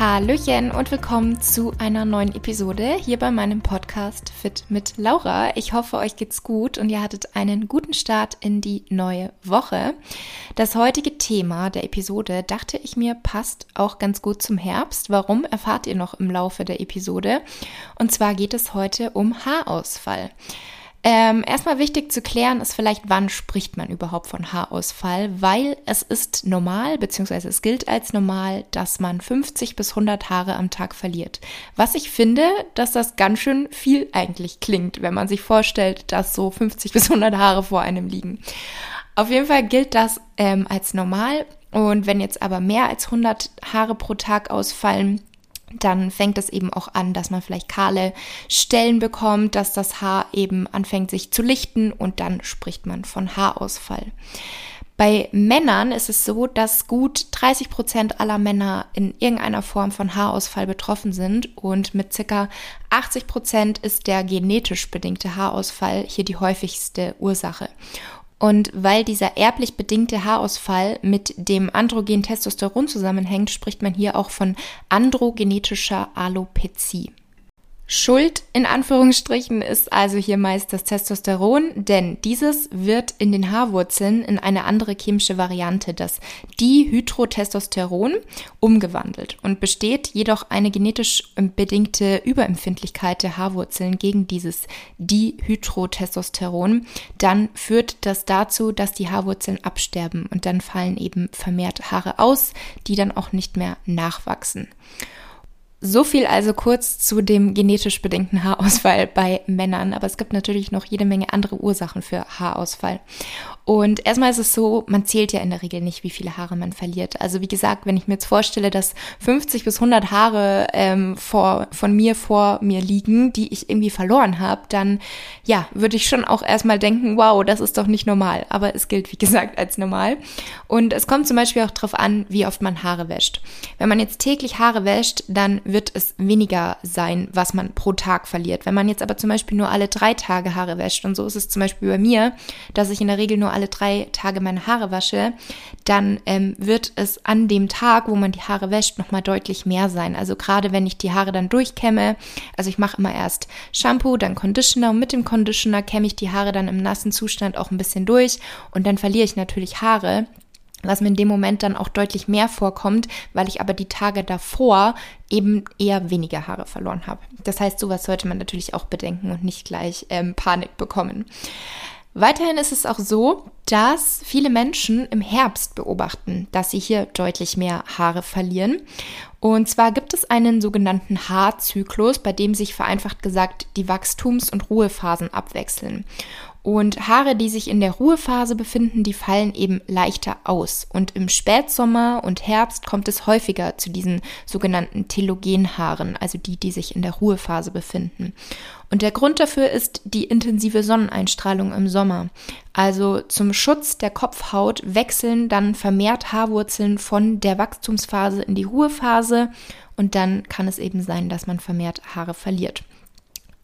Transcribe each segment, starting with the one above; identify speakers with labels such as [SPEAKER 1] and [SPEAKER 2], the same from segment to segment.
[SPEAKER 1] Hallöchen und willkommen zu einer neuen Episode hier bei meinem Podcast Fit mit Laura. Ich hoffe, euch geht's gut und ihr hattet einen guten Start in die neue Woche. Das heutige Thema der Episode, dachte ich mir, passt auch ganz gut zum Herbst. Warum erfahrt ihr noch im Laufe der Episode? Und zwar geht es heute um Haarausfall. Ähm, erstmal wichtig zu klären ist vielleicht, wann spricht man überhaupt von Haarausfall, weil es ist normal, beziehungsweise es gilt als normal, dass man 50 bis 100 Haare am Tag verliert. Was ich finde, dass das ganz schön viel eigentlich klingt, wenn man sich vorstellt, dass so 50 bis 100 Haare vor einem liegen. Auf jeden Fall gilt das ähm, als normal und wenn jetzt aber mehr als 100 Haare pro Tag ausfallen, dann fängt es eben auch an, dass man vielleicht kahle Stellen bekommt, dass das Haar eben anfängt sich zu lichten und dann spricht man von Haarausfall. Bei Männern ist es so, dass gut 30 Prozent aller Männer in irgendeiner Form von Haarausfall betroffen sind und mit circa 80 Prozent ist der genetisch bedingte Haarausfall hier die häufigste Ursache. Und weil dieser erblich bedingte Haarausfall mit dem androgen Testosteron zusammenhängt, spricht man hier auch von androgenetischer Alopezie. Schuld in Anführungsstrichen ist also hier meist das Testosteron, denn dieses wird in den Haarwurzeln in eine andere chemische Variante, das Dihydrotestosteron, umgewandelt und besteht jedoch eine genetisch bedingte Überempfindlichkeit der Haarwurzeln gegen dieses Dihydrotestosteron, dann führt das dazu, dass die Haarwurzeln absterben und dann fallen eben vermehrt Haare aus, die dann auch nicht mehr nachwachsen. So viel also kurz zu dem genetisch bedingten Haarausfall bei Männern. Aber es gibt natürlich noch jede Menge andere Ursachen für Haarausfall. Und erstmal ist es so, man zählt ja in der Regel nicht, wie viele Haare man verliert. Also wie gesagt, wenn ich mir jetzt vorstelle, dass 50 bis 100 Haare ähm, vor, von mir vor mir liegen, die ich irgendwie verloren habe, dann ja, würde ich schon auch erstmal denken, wow, das ist doch nicht normal. Aber es gilt, wie gesagt, als normal. Und es kommt zum Beispiel auch darauf an, wie oft man Haare wäscht. Wenn man jetzt täglich Haare wäscht, dann wird es weniger sein, was man pro Tag verliert. Wenn man jetzt aber zum Beispiel nur alle drei Tage Haare wäscht, und so ist es zum Beispiel bei mir, dass ich in der Regel nur alle drei Tage meine Haare wasche, dann ähm, wird es an dem Tag, wo man die Haare wäscht, nochmal deutlich mehr sein. Also gerade wenn ich die Haare dann durchkämme, also ich mache immer erst Shampoo, dann Conditioner und mit dem Conditioner kämme ich die Haare dann im nassen Zustand auch ein bisschen durch und dann verliere ich natürlich Haare was mir in dem Moment dann auch deutlich mehr vorkommt, weil ich aber die Tage davor eben eher weniger Haare verloren habe. Das heißt, sowas sollte man natürlich auch bedenken und nicht gleich ähm, Panik bekommen. Weiterhin ist es auch so, dass viele Menschen im Herbst beobachten, dass sie hier deutlich mehr Haare verlieren. Und zwar gibt es einen sogenannten Haarzyklus, bei dem sich vereinfacht gesagt die Wachstums- und Ruhephasen abwechseln. Und Haare, die sich in der Ruhephase befinden, die fallen eben leichter aus. Und im Spätsommer und Herbst kommt es häufiger zu diesen sogenannten Telogenhaaren, also die, die sich in der Ruhephase befinden. Und der Grund dafür ist die intensive Sonneneinstrahlung im Sommer. Also zum Schutz der Kopfhaut wechseln dann vermehrt Haarwurzeln von der Wachstumsphase in die Ruhephase und dann kann es eben sein, dass man vermehrt Haare verliert.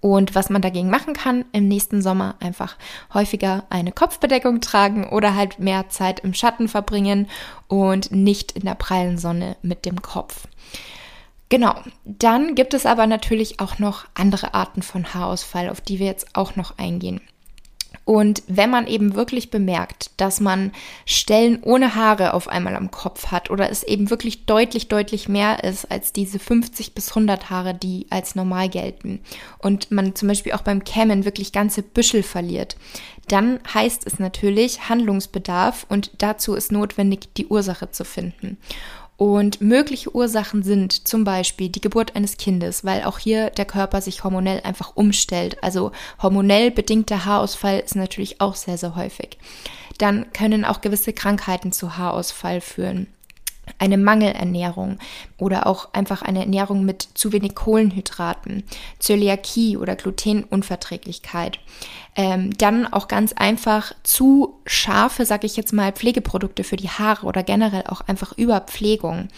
[SPEAKER 1] Und was man dagegen machen kann, im nächsten Sommer einfach häufiger eine Kopfbedeckung tragen oder halt mehr Zeit im Schatten verbringen und nicht in der prallen Sonne mit dem Kopf. Genau, dann gibt es aber natürlich auch noch andere Arten von Haarausfall, auf die wir jetzt auch noch eingehen. Und wenn man eben wirklich bemerkt, dass man Stellen ohne Haare auf einmal am Kopf hat oder es eben wirklich deutlich, deutlich mehr ist als diese 50 bis 100 Haare, die als normal gelten und man zum Beispiel auch beim Kämmen wirklich ganze Büschel verliert, dann heißt es natürlich Handlungsbedarf und dazu ist notwendig, die Ursache zu finden. Und mögliche Ursachen sind zum Beispiel die Geburt eines Kindes, weil auch hier der Körper sich hormonell einfach umstellt. Also hormonell bedingter Haarausfall ist natürlich auch sehr, sehr häufig. Dann können auch gewisse Krankheiten zu Haarausfall führen eine Mangelernährung oder auch einfach eine Ernährung mit zu wenig Kohlenhydraten, Zöliakie oder Glutenunverträglichkeit. Ähm, dann auch ganz einfach zu scharfe, sag ich jetzt mal, Pflegeprodukte für die Haare oder generell auch einfach Überpflegung.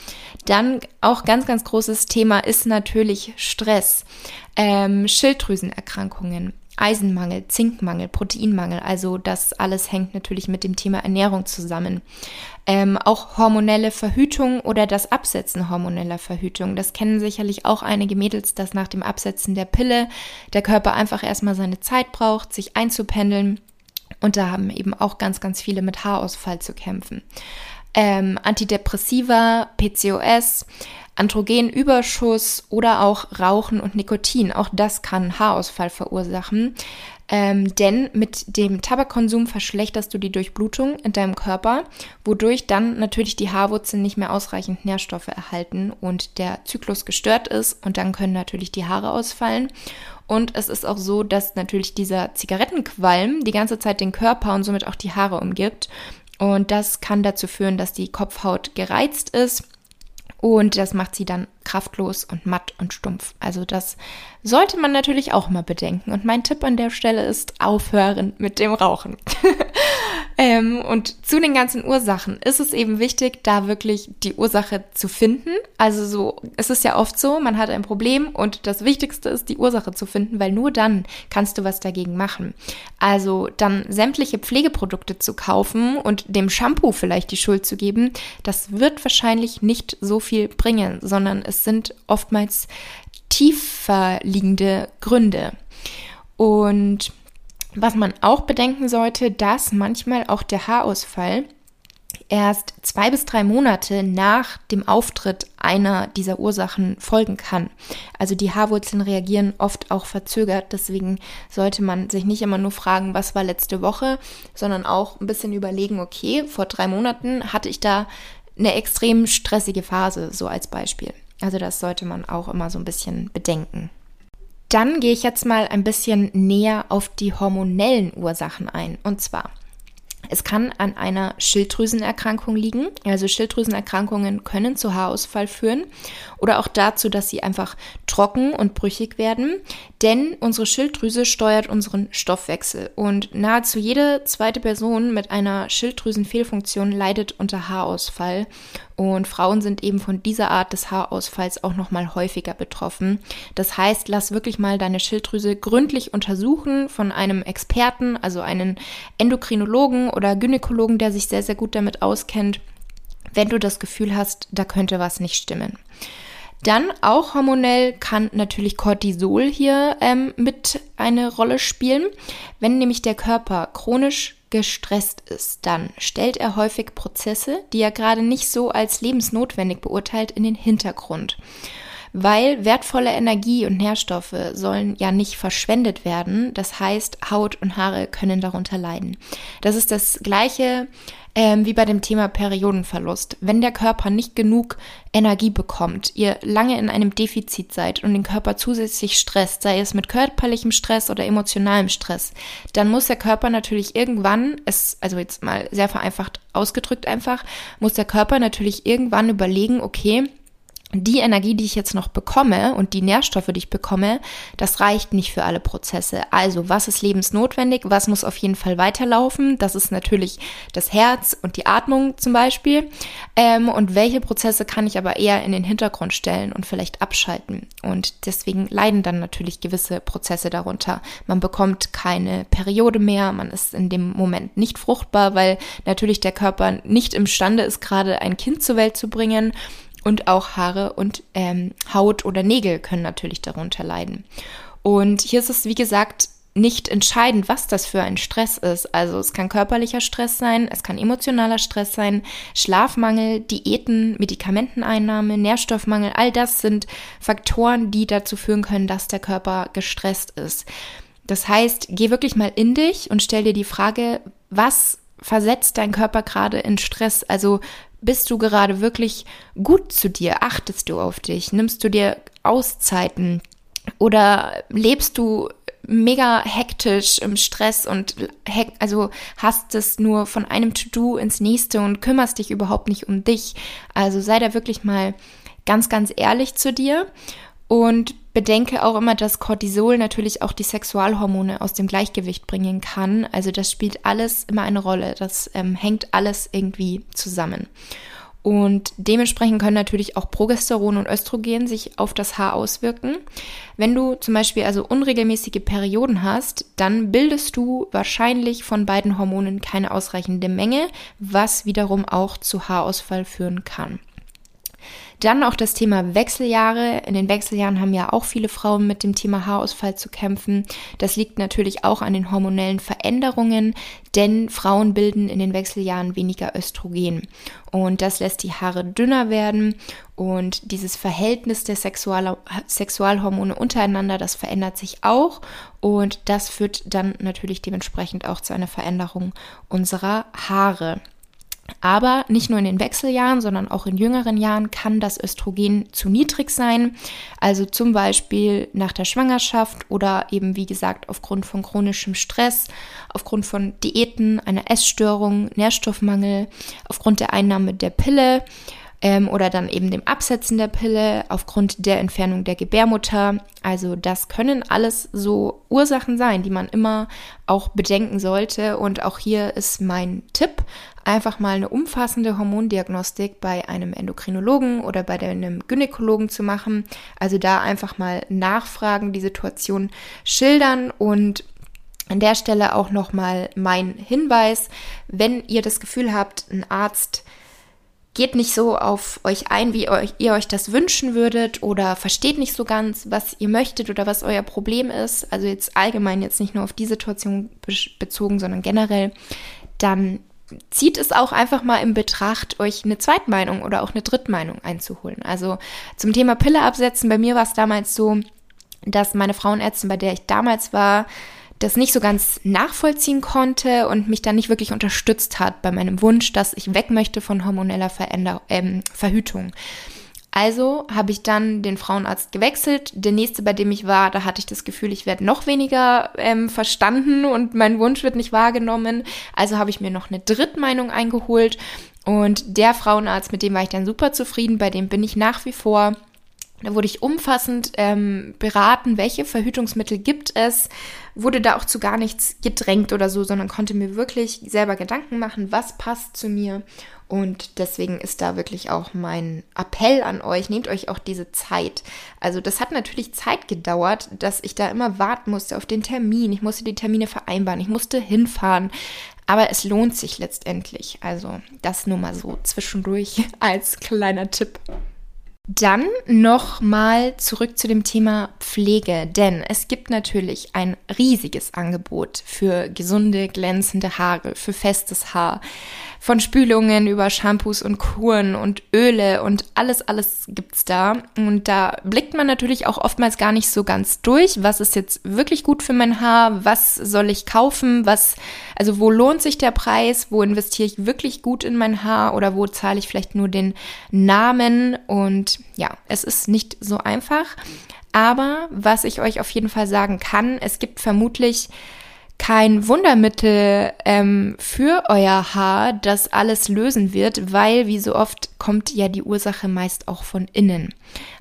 [SPEAKER 1] Dann auch ganz, ganz großes Thema ist natürlich Stress, ähm, Schilddrüsenerkrankungen, Eisenmangel, Zinkmangel, Proteinmangel. Also das alles hängt natürlich mit dem Thema Ernährung zusammen. Ähm, auch hormonelle Verhütung oder das Absetzen hormoneller Verhütung. Das kennen sicherlich auch einige Mädels, dass nach dem Absetzen der Pille der Körper einfach erstmal seine Zeit braucht, sich einzupendeln. Und da haben eben auch ganz, ganz viele mit Haarausfall zu kämpfen. Ähm, Antidepressiva, PCOS, Androgenüberschuss oder auch Rauchen und Nikotin. Auch das kann Haarausfall verursachen. Ähm, denn mit dem Tabakkonsum verschlechterst du die Durchblutung in deinem Körper, wodurch dann natürlich die Haarwurzeln nicht mehr ausreichend Nährstoffe erhalten und der Zyklus gestört ist und dann können natürlich die Haare ausfallen. Und es ist auch so, dass natürlich dieser Zigarettenqualm die ganze Zeit den Körper und somit auch die Haare umgibt. Und das kann dazu führen, dass die Kopfhaut gereizt ist und das macht sie dann kraftlos und matt und stumpf. Also das sollte man natürlich auch mal bedenken. Und mein Tipp an der Stelle ist aufhören mit dem Rauchen. ähm, und zu den ganzen Ursachen ist es eben wichtig, da wirklich die Ursache zu finden. Also so, es ist ja oft so, man hat ein Problem und das Wichtigste ist, die Ursache zu finden, weil nur dann kannst du was dagegen machen. Also dann sämtliche Pflegeprodukte zu kaufen und dem Shampoo vielleicht die Schuld zu geben, das wird wahrscheinlich nicht so viel bringen, sondern es sind oftmals tiefer liegende Gründe. Und was man auch bedenken sollte, dass manchmal auch der Haarausfall erst zwei bis drei Monate nach dem Auftritt einer dieser Ursachen folgen kann. Also die Haarwurzeln reagieren oft auch verzögert. Deswegen sollte man sich nicht immer nur fragen, was war letzte Woche, sondern auch ein bisschen überlegen, okay, vor drei Monaten hatte ich da eine extrem stressige Phase, so als Beispiel. Also das sollte man auch immer so ein bisschen bedenken. Dann gehe ich jetzt mal ein bisschen näher auf die hormonellen Ursachen ein. Und zwar es kann an einer Schilddrüsenerkrankung liegen. Also Schilddrüsenerkrankungen können zu Haarausfall führen oder auch dazu, dass sie einfach trocken und brüchig werden. Denn unsere Schilddrüse steuert unseren Stoffwechsel und nahezu jede zweite Person mit einer Schilddrüsenfehlfunktion leidet unter Haarausfall. Und Frauen sind eben von dieser Art des Haarausfalls auch noch mal häufiger betroffen. Das heißt, lass wirklich mal deine Schilddrüse gründlich untersuchen von einem Experten, also einen Endokrinologen oder Gynäkologen, der sich sehr, sehr gut damit auskennt, wenn du das Gefühl hast, da könnte was nicht stimmen. Dann auch hormonell kann natürlich Cortisol hier ähm, mit eine Rolle spielen. Wenn nämlich der Körper chronisch gestresst ist, dann stellt er häufig Prozesse, die er gerade nicht so als lebensnotwendig beurteilt, in den Hintergrund weil wertvolle Energie und Nährstoffe sollen ja nicht verschwendet werden. Das heißt, Haut und Haare können darunter leiden. Das ist das gleiche ähm, wie bei dem Thema Periodenverlust. Wenn der Körper nicht genug Energie bekommt, ihr lange in einem Defizit seid und den Körper zusätzlich stresst, sei es mit körperlichem Stress oder emotionalem Stress, dann muss der Körper natürlich irgendwann, es, also jetzt mal sehr vereinfacht ausgedrückt einfach, muss der Körper natürlich irgendwann überlegen, okay, die Energie, die ich jetzt noch bekomme und die Nährstoffe, die ich bekomme, das reicht nicht für alle Prozesse. Also, was ist lebensnotwendig? Was muss auf jeden Fall weiterlaufen? Das ist natürlich das Herz und die Atmung zum Beispiel. Ähm, und welche Prozesse kann ich aber eher in den Hintergrund stellen und vielleicht abschalten? Und deswegen leiden dann natürlich gewisse Prozesse darunter. Man bekommt keine Periode mehr, man ist in dem Moment nicht fruchtbar, weil natürlich der Körper nicht imstande ist, gerade ein Kind zur Welt zu bringen und auch Haare und ähm, Haut oder Nägel können natürlich darunter leiden. Und hier ist es, wie gesagt, nicht entscheidend, was das für ein Stress ist. Also es kann körperlicher Stress sein, es kann emotionaler Stress sein, Schlafmangel, Diäten, Medikamenteneinnahme, Nährstoffmangel, all das sind Faktoren, die dazu führen können, dass der Körper gestresst ist. Das heißt, geh wirklich mal in dich und stell dir die Frage, was versetzt dein Körper gerade in Stress? Also bist du gerade wirklich gut zu dir? Achtest du auf dich? Nimmst du dir Auszeiten? Oder lebst du mega hektisch im Stress und also hast es nur von einem To-Do ins nächste und kümmerst dich überhaupt nicht um dich. Also sei da wirklich mal ganz, ganz ehrlich zu dir und bedenke auch immer, dass Cortisol natürlich auch die Sexualhormone aus dem Gleichgewicht bringen kann. Also das spielt alles immer eine Rolle. Das ähm, hängt alles irgendwie zusammen. Und dementsprechend können natürlich auch Progesteron und Östrogen sich auf das Haar auswirken. Wenn du zum Beispiel also unregelmäßige Perioden hast, dann bildest du wahrscheinlich von beiden Hormonen keine ausreichende Menge, was wiederum auch zu Haarausfall führen kann. Dann auch das Thema Wechseljahre. In den Wechseljahren haben ja auch viele Frauen mit dem Thema Haarausfall zu kämpfen. Das liegt natürlich auch an den hormonellen Veränderungen, denn Frauen bilden in den Wechseljahren weniger Östrogen. Und das lässt die Haare dünner werden und dieses Verhältnis der Sexual Sexualhormone untereinander, das verändert sich auch und das führt dann natürlich dementsprechend auch zu einer Veränderung unserer Haare. Aber nicht nur in den Wechseljahren, sondern auch in jüngeren Jahren kann das Östrogen zu niedrig sein. Also zum Beispiel nach der Schwangerschaft oder eben, wie gesagt, aufgrund von chronischem Stress, aufgrund von Diäten, einer Essstörung, Nährstoffmangel, aufgrund der Einnahme der Pille ähm, oder dann eben dem Absetzen der Pille aufgrund der Entfernung der Gebärmutter. Also das können alles so Ursachen sein, die man immer auch bedenken sollte. Und auch hier ist mein Tipp, einfach mal eine umfassende Hormondiagnostik bei einem Endokrinologen oder bei einem Gynäkologen zu machen. Also da einfach mal nachfragen, die Situation schildern und an der Stelle auch nochmal mein Hinweis, wenn ihr das Gefühl habt, ein Arzt geht nicht so auf euch ein, wie ihr euch das wünschen würdet oder versteht nicht so ganz, was ihr möchtet oder was euer Problem ist, also jetzt allgemein jetzt nicht nur auf die Situation bezogen, sondern generell, dann zieht es auch einfach mal in Betracht, euch eine Zweitmeinung oder auch eine Drittmeinung einzuholen. Also zum Thema Pille absetzen, bei mir war es damals so, dass meine Frauenärztin, bei der ich damals war, das nicht so ganz nachvollziehen konnte und mich dann nicht wirklich unterstützt hat bei meinem Wunsch, dass ich weg möchte von hormoneller Veränder ähm, Verhütung. Also habe ich dann den Frauenarzt gewechselt. Der nächste, bei dem ich war, da hatte ich das Gefühl, ich werde noch weniger ähm, verstanden und mein Wunsch wird nicht wahrgenommen. Also habe ich mir noch eine Drittmeinung eingeholt. Und der Frauenarzt, mit dem war ich dann super zufrieden, bei dem bin ich nach wie vor. Da wurde ich umfassend ähm, beraten, welche Verhütungsmittel gibt es, wurde da auch zu gar nichts gedrängt oder so, sondern konnte mir wirklich selber Gedanken machen, was passt zu mir. Und deswegen ist da wirklich auch mein Appell an euch, nehmt euch auch diese Zeit. Also das hat natürlich Zeit gedauert, dass ich da immer warten musste auf den Termin. Ich musste die Termine vereinbaren, ich musste hinfahren. Aber es lohnt sich letztendlich. Also das nur mal so zwischendurch als kleiner Tipp. Dann nochmal zurück zu dem Thema Pflege, denn es gibt natürlich ein riesiges Angebot für gesunde, glänzende Haare, für festes Haar. Von Spülungen über Shampoos und Kuren und Öle und alles, alles gibt's da. Und da blickt man natürlich auch oftmals gar nicht so ganz durch, was ist jetzt wirklich gut für mein Haar, was soll ich kaufen, was, also wo lohnt sich der Preis, wo investiere ich wirklich gut in mein Haar? Oder wo zahle ich vielleicht nur den Namen? Und ja, es ist nicht so einfach. Aber was ich euch auf jeden Fall sagen kann, es gibt vermutlich kein Wundermittel ähm, für euer Haar, das alles lösen wird, weil wie so oft kommt ja die Ursache meist auch von innen.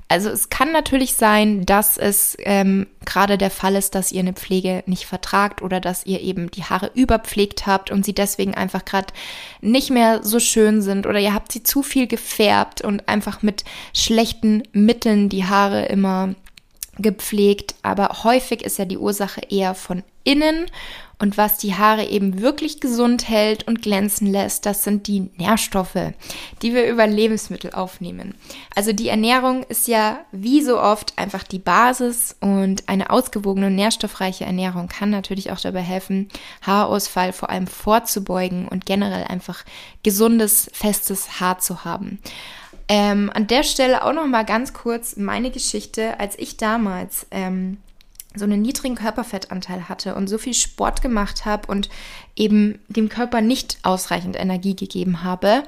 [SPEAKER 1] Also es kann natürlich sein, dass es ähm, gerade der Fall ist, dass ihr eine Pflege nicht vertragt oder dass ihr eben die Haare überpflegt habt und sie deswegen einfach gerade nicht mehr so schön sind oder ihr habt sie zu viel gefärbt und einfach mit schlechten Mitteln die Haare immer gepflegt. Aber häufig ist ja die Ursache eher von innen. Und was die Haare eben wirklich gesund hält und glänzen lässt, das sind die Nährstoffe, die wir über Lebensmittel aufnehmen. Also die Ernährung ist ja wie so oft einfach die Basis und eine ausgewogene und nährstoffreiche Ernährung kann natürlich auch dabei helfen, Haarausfall vor allem vorzubeugen und generell einfach gesundes, festes Haar zu haben. Ähm, an der Stelle auch noch mal ganz kurz meine Geschichte, als ich damals ähm, so einen niedrigen Körperfettanteil hatte und so viel Sport gemacht habe und eben dem Körper nicht ausreichend Energie gegeben habe,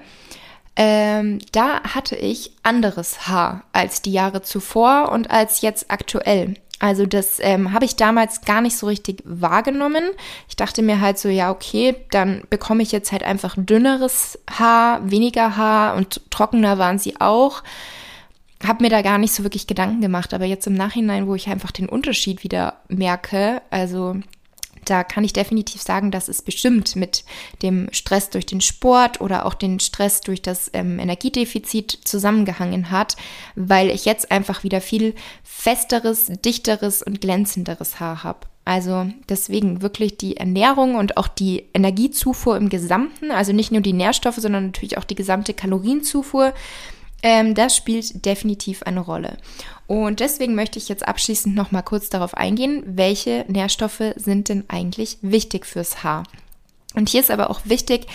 [SPEAKER 1] ähm, da hatte ich anderes Haar als die Jahre zuvor und als jetzt aktuell. Also das ähm, habe ich damals gar nicht so richtig wahrgenommen. Ich dachte mir halt so, ja, okay, dann bekomme ich jetzt halt einfach dünneres Haar, weniger Haar und trockener waren sie auch habe mir da gar nicht so wirklich Gedanken gemacht, aber jetzt im Nachhinein, wo ich einfach den Unterschied wieder merke, also da kann ich definitiv sagen, dass es bestimmt mit dem Stress durch den Sport oder auch den Stress durch das ähm, Energiedefizit zusammengehangen hat, weil ich jetzt einfach wieder viel festeres, dichteres und glänzenderes Haar habe. Also deswegen wirklich die Ernährung und auch die Energiezufuhr im Gesamten, also nicht nur die Nährstoffe, sondern natürlich auch die gesamte Kalorienzufuhr, ähm, das spielt definitiv eine Rolle. Und deswegen möchte ich jetzt abschließend noch mal kurz darauf eingehen, welche Nährstoffe sind denn eigentlich wichtig fürs Haar. Und hier ist aber auch wichtig,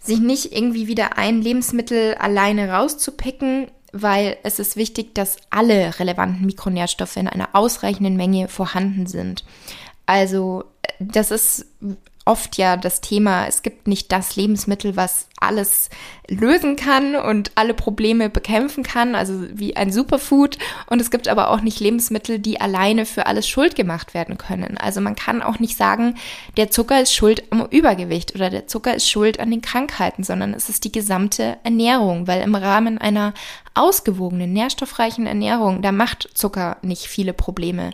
[SPEAKER 1] sich nicht irgendwie wieder ein Lebensmittel alleine rauszupicken, weil es ist wichtig, dass alle relevanten Mikronährstoffe in einer ausreichenden Menge vorhanden sind. Also das ist oft ja das Thema, es gibt nicht das Lebensmittel, was alles lösen kann und alle Probleme bekämpfen kann, also wie ein Superfood. Und es gibt aber auch nicht Lebensmittel, die alleine für alles schuld gemacht werden können. Also man kann auch nicht sagen, der Zucker ist schuld am Übergewicht oder der Zucker ist schuld an den Krankheiten, sondern es ist die gesamte Ernährung, weil im Rahmen einer ausgewogenen, nährstoffreichen Ernährung, da macht Zucker nicht viele Probleme.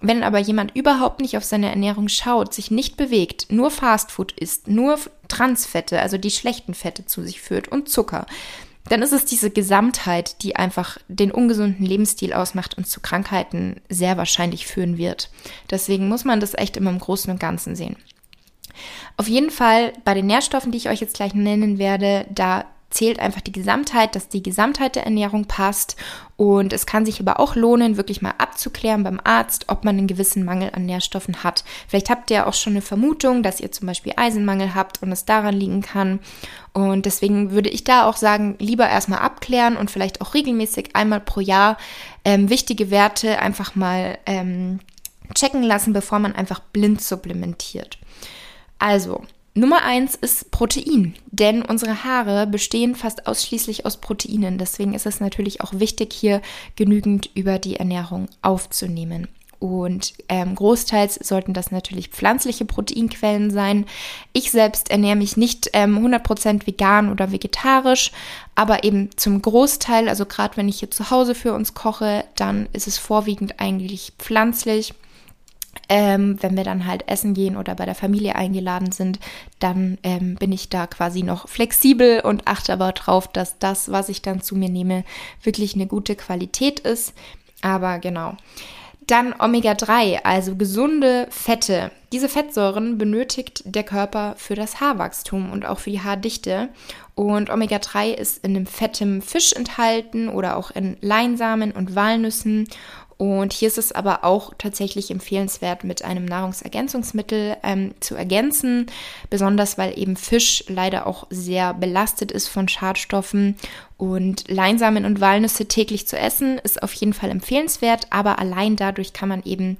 [SPEAKER 1] Wenn aber jemand überhaupt nicht auf seine Ernährung schaut, sich nicht bewegt, nur Fastfood isst, nur Transfette, also die schlechten Fette zu sich führt und Zucker, dann ist es diese Gesamtheit, die einfach den ungesunden Lebensstil ausmacht und zu Krankheiten sehr wahrscheinlich führen wird. Deswegen muss man das echt immer im Großen und Ganzen sehen. Auf jeden Fall bei den Nährstoffen, die ich euch jetzt gleich nennen werde, da zählt einfach die Gesamtheit, dass die Gesamtheit der Ernährung passt. Und es kann sich aber auch lohnen, wirklich mal abzuklären beim Arzt, ob man einen gewissen Mangel an Nährstoffen hat. Vielleicht habt ihr auch schon eine Vermutung, dass ihr zum Beispiel Eisenmangel habt und es daran liegen kann. Und deswegen würde ich da auch sagen, lieber erstmal abklären und vielleicht auch regelmäßig einmal pro Jahr ähm, wichtige Werte einfach mal ähm, checken lassen, bevor man einfach blind supplementiert. Also, Nummer eins ist Protein, denn unsere Haare bestehen fast ausschließlich aus Proteinen. Deswegen ist es natürlich auch wichtig, hier genügend über die Ernährung aufzunehmen. Und ähm, großteils sollten das natürlich pflanzliche Proteinquellen sein. Ich selbst ernähre mich nicht ähm, 100% vegan oder vegetarisch, aber eben zum Großteil, also gerade wenn ich hier zu Hause für uns koche, dann ist es vorwiegend eigentlich pflanzlich. Ähm, wenn wir dann halt essen gehen oder bei der Familie eingeladen sind, dann ähm, bin ich da quasi noch flexibel und achte aber drauf, dass das, was ich dann zu mir nehme, wirklich eine gute Qualität ist. Aber genau. Dann Omega-3, also gesunde Fette. Diese Fettsäuren benötigt der Körper für das Haarwachstum und auch für die Haardichte. Und Omega-3 ist in einem fettem Fisch enthalten oder auch in Leinsamen und Walnüssen. Und hier ist es aber auch tatsächlich empfehlenswert, mit einem Nahrungsergänzungsmittel ähm, zu ergänzen, besonders weil eben Fisch leider auch sehr belastet ist von Schadstoffen. Und Leinsamen und Walnüsse täglich zu essen ist auf jeden Fall empfehlenswert, aber allein dadurch kann man eben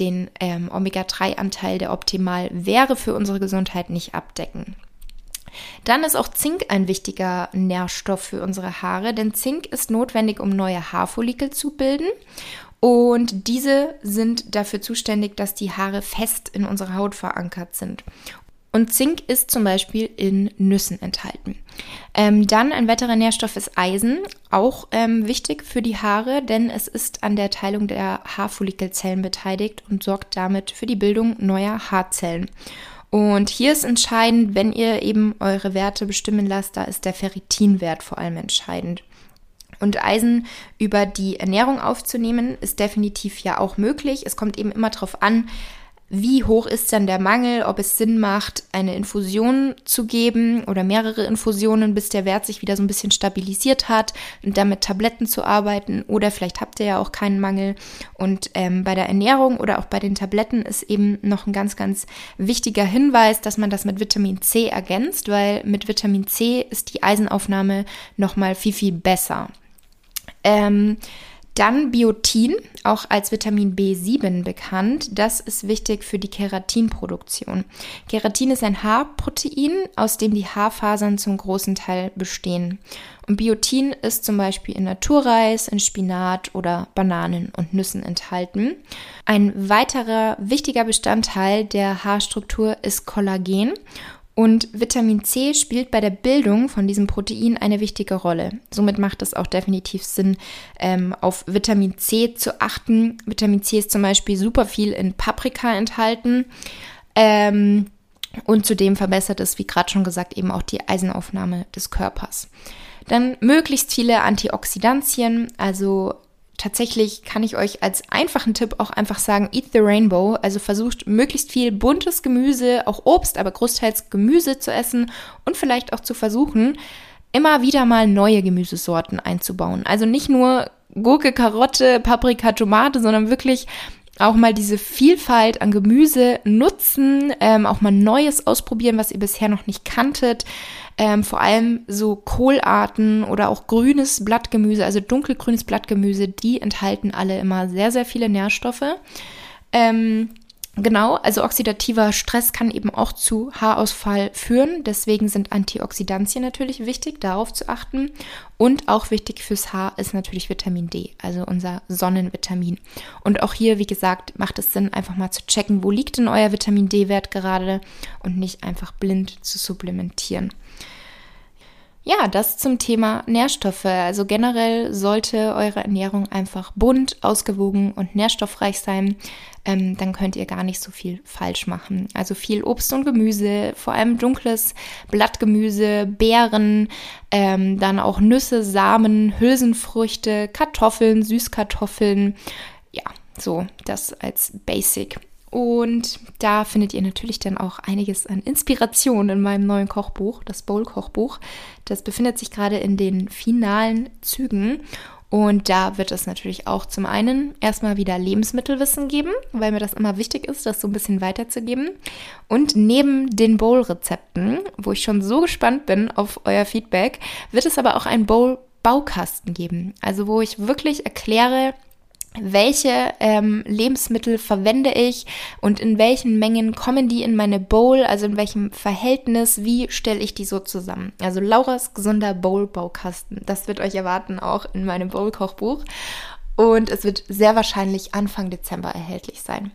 [SPEAKER 1] den ähm, Omega-3-Anteil, der optimal wäre für unsere Gesundheit, nicht abdecken. Dann ist auch Zink ein wichtiger Nährstoff für unsere Haare, denn Zink ist notwendig, um neue Haarfollikel zu bilden. Und diese sind dafür zuständig, dass die Haare fest in unserer Haut verankert sind. Und Zink ist zum Beispiel in Nüssen enthalten. Ähm, dann ein weiterer Nährstoff ist Eisen, auch ähm, wichtig für die Haare, denn es ist an der Teilung der Haarfollikelzellen beteiligt und sorgt damit für die Bildung neuer Haarzellen. Und hier ist entscheidend, wenn ihr eben eure Werte bestimmen lasst, da ist der Ferritinwert vor allem entscheidend. Und Eisen über die Ernährung aufzunehmen, ist definitiv ja auch möglich. Es kommt eben immer darauf an, wie hoch ist dann der Mangel, ob es Sinn macht, eine Infusion zu geben oder mehrere Infusionen, bis der Wert sich wieder so ein bisschen stabilisiert hat und damit Tabletten zu arbeiten. Oder vielleicht habt ihr ja auch keinen Mangel. Und ähm, bei der Ernährung oder auch bei den Tabletten ist eben noch ein ganz, ganz wichtiger Hinweis, dass man das mit Vitamin C ergänzt, weil mit Vitamin C ist die Eisenaufnahme nochmal viel, viel besser. Ähm, dann Biotin, auch als Vitamin B7 bekannt. Das ist wichtig für die Keratinproduktion. Keratin ist ein Haarprotein, aus dem die Haarfasern zum großen Teil bestehen. Und Biotin ist zum Beispiel in Naturreis, in Spinat oder Bananen und Nüssen enthalten. Ein weiterer wichtiger Bestandteil der Haarstruktur ist Kollagen. Und Vitamin C spielt bei der Bildung von diesem Protein eine wichtige Rolle. Somit macht es auch definitiv Sinn, ähm, auf Vitamin C zu achten. Vitamin C ist zum Beispiel super viel in Paprika enthalten. Ähm, und zudem verbessert es, wie gerade schon gesagt, eben auch die Eisenaufnahme des Körpers. Dann möglichst viele Antioxidantien, also tatsächlich kann ich euch als einfachen Tipp auch einfach sagen, eat the rainbow. Also versucht möglichst viel buntes Gemüse, auch Obst, aber großteils Gemüse zu essen und vielleicht auch zu versuchen, immer wieder mal neue Gemüsesorten einzubauen. Also nicht nur Gurke, Karotte, Paprika, Tomate, sondern wirklich auch mal diese Vielfalt an Gemüse nutzen, ähm, auch mal Neues ausprobieren, was ihr bisher noch nicht kanntet. Ähm, vor allem so Kohlarten oder auch grünes Blattgemüse, also dunkelgrünes Blattgemüse, die enthalten alle immer sehr, sehr viele Nährstoffe. Ähm, Genau, also oxidativer Stress kann eben auch zu Haarausfall führen. Deswegen sind Antioxidantien natürlich wichtig, darauf zu achten. Und auch wichtig fürs Haar ist natürlich Vitamin D, also unser Sonnenvitamin. Und auch hier, wie gesagt, macht es Sinn, einfach mal zu checken, wo liegt denn euer Vitamin D-Wert gerade und nicht einfach blind zu supplementieren. Ja, das zum Thema Nährstoffe. Also generell sollte eure Ernährung einfach bunt, ausgewogen und nährstoffreich sein. Ähm, dann könnt ihr gar nicht so viel falsch machen. Also viel Obst und Gemüse, vor allem dunkles Blattgemüse, Beeren, ähm, dann auch Nüsse, Samen, Hülsenfrüchte, Kartoffeln, Süßkartoffeln. Ja, so das als Basic. Und da findet ihr natürlich dann auch einiges an Inspiration in meinem neuen Kochbuch, das Bowl-Kochbuch. Das befindet sich gerade in den finalen Zügen. Und da wird es natürlich auch zum einen erstmal wieder Lebensmittelwissen geben, weil mir das immer wichtig ist, das so ein bisschen weiterzugeben. Und neben den Bowl-Rezepten, wo ich schon so gespannt bin auf euer Feedback, wird es aber auch einen Bowl-Baukasten geben. Also wo ich wirklich erkläre, welche ähm, Lebensmittel verwende ich und in welchen Mengen kommen die in meine Bowl, also in welchem Verhältnis, wie stelle ich die so zusammen. Also Lauras gesunder Bowl-Baukasten, das wird euch erwarten auch in meinem Bowl-Kochbuch und es wird sehr wahrscheinlich Anfang Dezember erhältlich sein.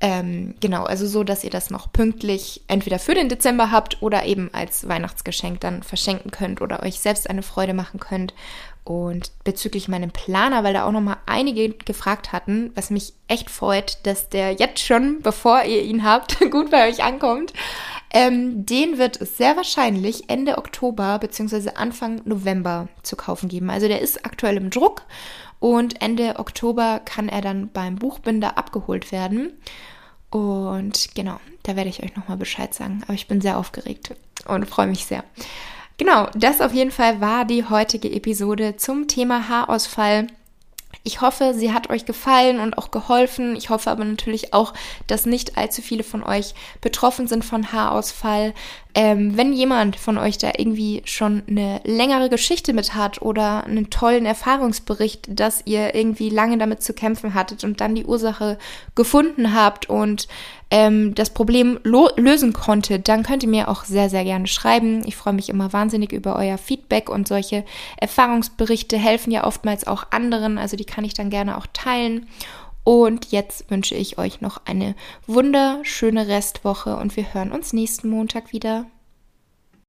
[SPEAKER 1] Ähm, genau, also so, dass ihr das noch pünktlich entweder für den Dezember habt oder eben als Weihnachtsgeschenk dann verschenken könnt oder euch selbst eine Freude machen könnt und bezüglich meinem Planer, weil da auch noch mal einige gefragt hatten, was mich echt freut, dass der jetzt schon, bevor ihr ihn habt, gut bei euch ankommt. Ähm, den wird es sehr wahrscheinlich Ende Oktober bzw. Anfang November zu kaufen geben. Also der ist aktuell im Druck und Ende Oktober kann er dann beim Buchbinder abgeholt werden. Und genau, da werde ich euch nochmal Bescheid sagen. Aber ich bin sehr aufgeregt und freue mich sehr. Genau, das auf jeden Fall war die heutige Episode zum Thema Haarausfall. Ich hoffe, sie hat euch gefallen und auch geholfen. Ich hoffe aber natürlich auch, dass nicht allzu viele von euch betroffen sind von Haarausfall. Ähm, wenn jemand von euch da irgendwie schon eine längere Geschichte mit hat oder einen tollen Erfahrungsbericht, dass ihr irgendwie lange damit zu kämpfen hattet und dann die Ursache gefunden habt und ähm, das Problem lösen konnte, dann könnt ihr mir auch sehr, sehr gerne schreiben. Ich freue mich immer wahnsinnig über euer Feedback und solche Erfahrungsberichte helfen ja oftmals auch anderen. Also die kann ich dann gerne auch teilen. Und jetzt wünsche ich euch noch eine wunderschöne Restwoche und wir hören uns nächsten Montag wieder.